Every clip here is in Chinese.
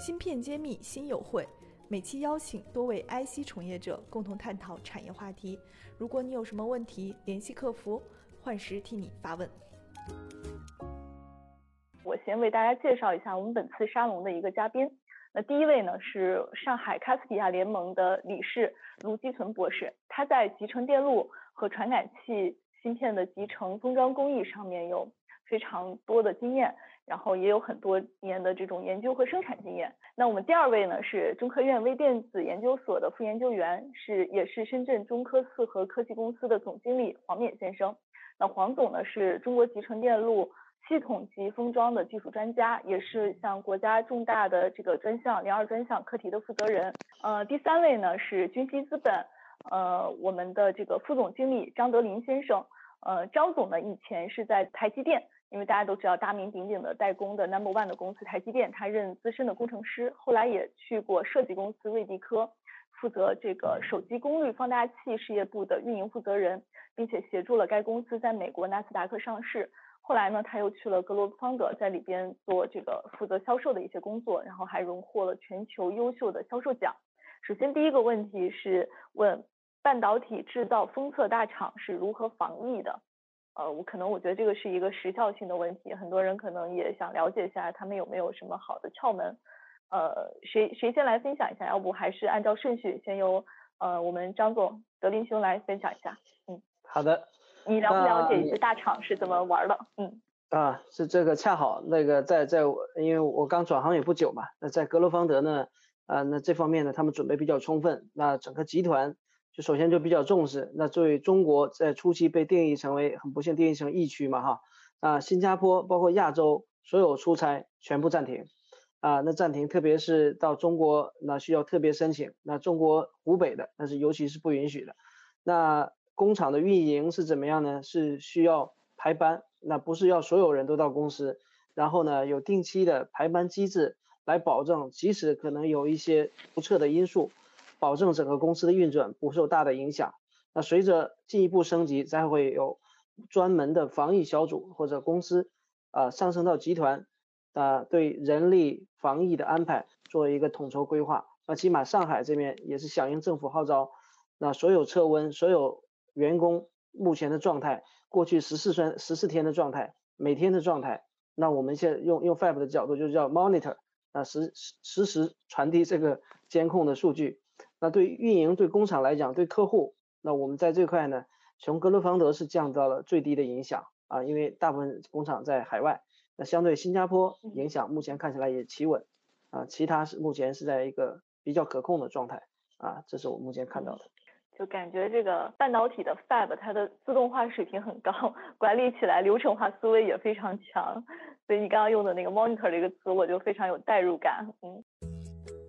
芯片揭秘新友会，每期邀请多位 IC 从业者共同探讨产业话题。如果你有什么问题，联系客服，幻时替你发问。我先为大家介绍一下我们本次沙龙的一个嘉宾。那第一位呢是上海卡斯比亚联盟的理事卢基存博士，他在集成电路和传感器芯片的集成封装工艺上面有非常多的经验，然后也有很多年的这种研究和生产经验。那我们第二位呢是中科院微电子研究所的副研究员，是也是深圳中科四核科技公司的总经理黄冕先生。那黄总呢是中国集成电路。系统级封装的技术专家，也是像国家重大的这个专项零二专项课题的负责人。呃，第三位呢是君熙资本，呃，我们的这个副总经理张德林先生。呃，张总呢以前是在台积电，因为大家都知道大名鼎鼎的代工的 number one 的公司台积电，他任资深的工程师，后来也去过设计公司瑞迪科，负责这个手机功率放大器事业部的运营负责人，并且协助了该公司在美国纳斯达克上市。后来呢，他又去了格罗方德，在里边做这个负责销售的一些工作，然后还荣获了全球优秀的销售奖。首先第一个问题是问半导体制造封测大厂是如何防疫的？呃，我可能我觉得这个是一个时效性的问题，很多人可能也想了解一下他们有没有什么好的窍门。呃，谁谁先来分享一下？要不还是按照顺序，先由呃我们张总德林兄来分享一下。嗯，好的。你了不了解一些大厂是怎么玩的？嗯，啊，是这个恰好那个在在，因为我刚转行也不久嘛，那在格罗方德呢，啊，那这方面呢他们准备比较充分，那整个集团就首先就比较重视。那作为中国在初期被定义成为很不幸定义成疫区嘛哈，啊，新加坡包括亚洲所有出差全部暂停，啊，那暂停，特别是到中国那需要特别申请，那中国湖北的那是尤其是不允许的，那。工厂的运营是怎么样呢？是需要排班，那不是要所有人都到公司，然后呢有定期的排班机制来保证，即使可能有一些不测的因素，保证整个公司的运转不受大的影响。那随着进一步升级，再会有专门的防疫小组或者公司啊上升到集团啊对人力防疫的安排做一个统筹规划。那起码上海这边也是响应政府号召，那所有测温所有。员工目前的状态，过去十四天十四天的状态，每天的状态，那我们现在用用 Fab 的角度，就叫 monitor，啊实实时传递这个监控的数据。那对运营对工厂来讲，对客户，那我们在这块呢，从格罗方德是降到了最低的影响啊，因为大部分工厂在海外，那相对新加坡影响目前看起来也企稳啊，其他是目前是在一个比较可控的状态啊，这是我目前看到的。就感觉这个半导体的 Fab 它的自动化水平很高，管理起来流程化思维也非常强，所以你刚刚用的那个 monitor 这个词，我就非常有代入感。嗯，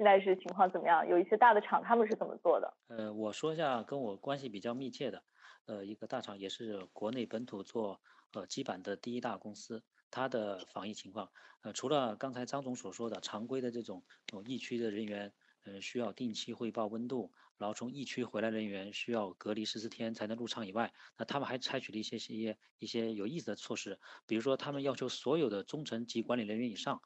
现在是情况怎么样？有一些大的厂他们是怎么做的？呃，我说一下跟我关系比较密切的，呃，一个大厂也是国内本土做呃基板的第一大公司，它的防疫情况，呃，除了刚才张总所说的常规的这种呃疫区的人员，呃，需要定期汇报温度，然后从疫区回来人员需要隔离十四天才能入场以外，那他们还采取了一些些一些有意思的措施，比如说他们要求所有的中层级管理人员以上。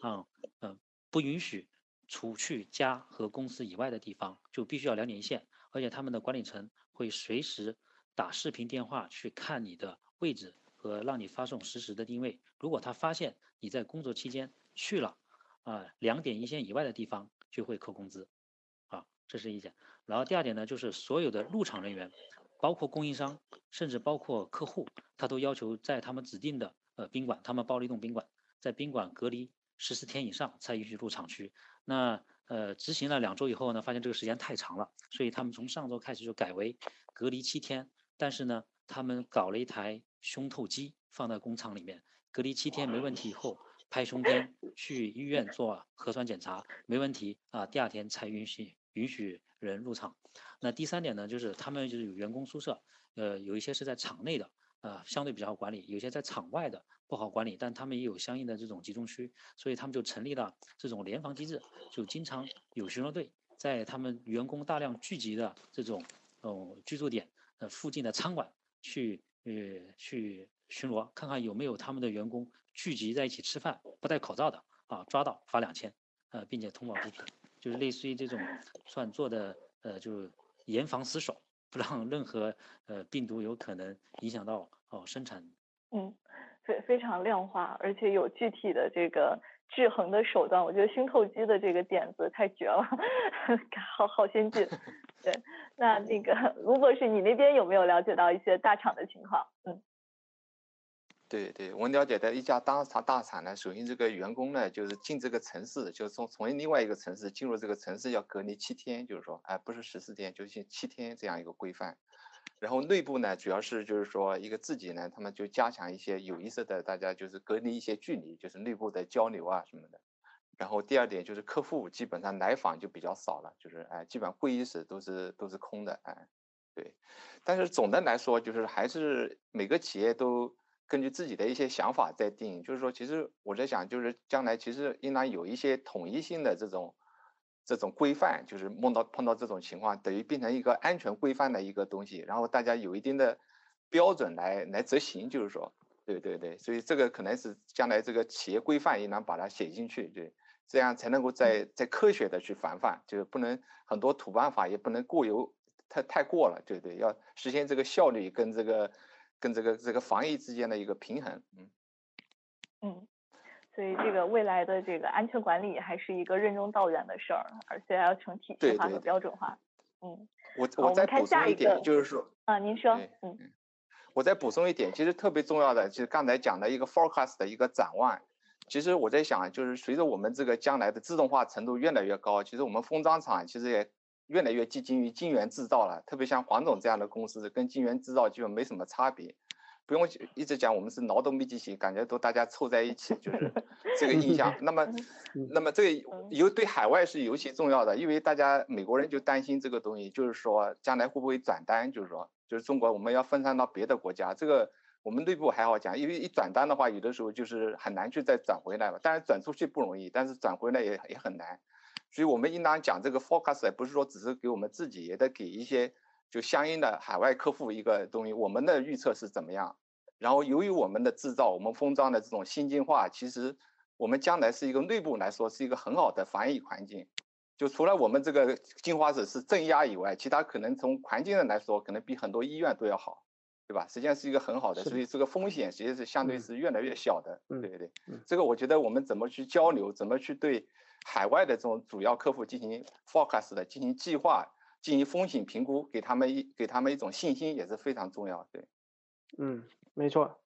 啊，嗯，不允许除去家和公司以外的地方，就必须要两点一线，而且他们的管理层会随时打视频电话去看你的位置和让你发送实时的定位。如果他发现你在工作期间去了啊两点一线以外的地方，就会扣工资。啊，这是一点。然后第二点呢，就是所有的入场人员，包括供应商，甚至包括客户，他都要求在他们指定的呃宾馆，他们包了一栋宾馆，在宾馆隔离。十四天以上才允许入厂区。那呃，执行了两周以后呢，发现这个时间太长了，所以他们从上周开始就改为隔离七天。但是呢，他们搞了一台胸透机放在工厂里面，隔离七天没问题以后，拍胸片去医院做核酸检查没问题啊，第二天才允许允许人入场。那第三点呢，就是他们就是有员工宿舍，呃，有一些是在场内的，呃，相对比较好管理；有些在场外的不好管理，但他们也有相应的这种集中区，所以他们就成立了这种联防机制，就经常有巡逻队在他们员工大量聚集的这种哦居住点呃附近的餐馆去呃去巡逻，看看有没有他们的员工聚集在一起吃饭不戴口罩的啊，抓到罚两千，呃，并且通报批评，就是类似于这种算做的呃就是。严防死守，不让任何呃病毒有可能影响到哦生产。嗯，非非常量化，而且有具体的这个制衡的手段。我觉得熏透机的这个点子太绝了，好好先进。对，那那个卢博士，你那边有没有了解到一些大厂的情况？嗯。对对，我了解的一家大厂大厂呢，首先这个员工呢，就是进这个城市，就是从从另外一个城市进入这个城市要隔离七天，就是说，哎，不是十四天，就是七天这样一个规范。然后内部呢，主要是就是说一个自己呢，他们就加强一些有意识的，大家就是隔离一些距离，就是内部的交流啊什么的。然后第二点就是客户基本上来访就比较少了，就是哎，基本会议室都是都是空的，哎，对。但是总的来说，就是还是每个企业都。根据自己的一些想法在定，就是说，其实我在想，就是将来其实应当有一些统一性的这种这种规范，就是梦到碰到这种情况，等于变成一个安全规范的一个东西，然后大家有一定的标准来来执行，就是说，对对对，所以这个可能是将来这个企业规范应当把它写进去，对，这样才能够在在科学的去防范，就是不能很多土办法也不能过犹太太过了，对对，要实现这个效率跟这个。跟这个这个防疫之间的一个平衡，嗯嗯，所以这个未来的这个安全管理还是一个任重道远的事儿，而且还要成体系化和标准化。嗯，我我再补充一点，就是说啊，您说，嗯，我再补充一点，其实特别重要的就是刚才讲的一个 forecast 的一个展望。其实我在想，就是随着我们这个将来的自动化程度越来越高，其实我们封装厂其实也。越来越接近于晶圆制造了，特别像黄总这样的公司，跟晶圆制造基本没什么差别，不用一直讲我们是劳动密集型，感觉都大家凑在一起，就是这个印象。那么，那么这个尤对海外是尤其重要的，因为大家美国人就担心这个东西，就是说将来会不会转单，就是说，就是中国我们要分散到别的国家，这个我们内部还好讲，因为一转单的话，有的时候就是很难去再转回来了。当然转出去不容易，但是转回来也也很难。所以我们应当讲这个 forecast，不是说只是给我们自己，也得给一些就相应的海外客户一个东西。我们的预测是怎么样？然后由于我们的制造，我们封装的这种先进化，其实我们将来是一个内部来说是一个很好的防疫环境。就除了我们这个进化室是镇压以外，其他可能从环境上来说，可能比很多医院都要好，对吧？实际上是一个很好的，所以这个风险其实是相对是越来越小的。对对对，这个我觉得我们怎么去交流，怎么去对。海外的这种主要客户进行 forecast 的进行计划，进行风险评估，给他们一给他们一种信心也是非常重要。对，嗯，没错。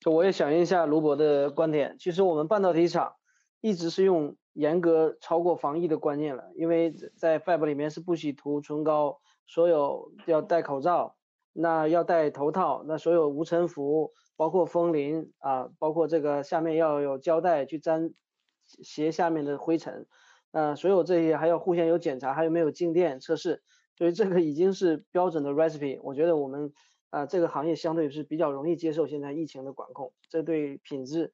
就我也响应一下卢博的观点，其实我们半导体厂一直是用严格超过防疫的观念了，因为在 fab 里面是不许涂唇膏，所有要戴口罩，那要戴头套，那所有无尘服，包括风铃啊，包括这个下面要有胶带去粘。鞋下面的灰尘，呃，所有这些还要互相有检查，还有没有静电测试，所以这个已经是标准的 recipe。我觉得我们啊这个行业相对是比较容易接受现在疫情的管控，这对品质，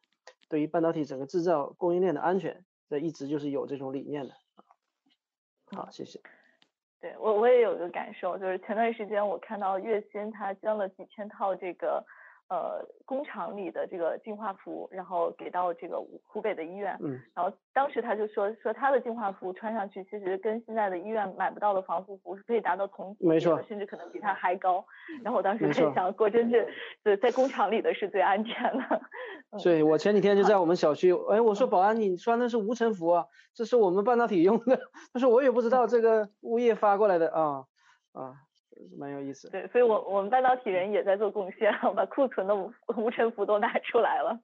对于半导体整个制造供应链的安全，这一直就是有这种理念的。好，谢谢。对我我也有一个感受，就是前段时间我看到月薪他捐了几千套这个。呃，工厂里的这个净化服，然后给到这个湖北的医院，嗯，然后当时他就说说他的净化服穿上去，其实跟现在的医院买不到的防护服是可以达到同没错，甚至可能比它还高。然后我当时在想，果真是对在工厂里的是最安全的。对，我前几天就在我们小区，哎，我说保安，你穿的是无尘服啊，这是我们半导体用的。他说我也不知道这个物业发过来的啊啊。蛮有意思，对，所以我我们半导体人也在做贡献，我把库存的无无尘服都拿出来了。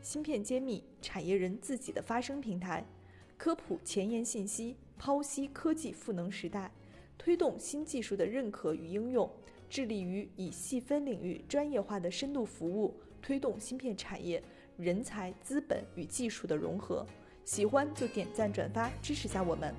芯片揭秘，产业人自己的发声平台，科普前沿信息，剖析科技赋能时代，推动新技术的认可与应用，致力于以细分领域专业化的深度服务，推动芯片产业人才、资本与技术的融合。喜欢就点赞转发支持下我们。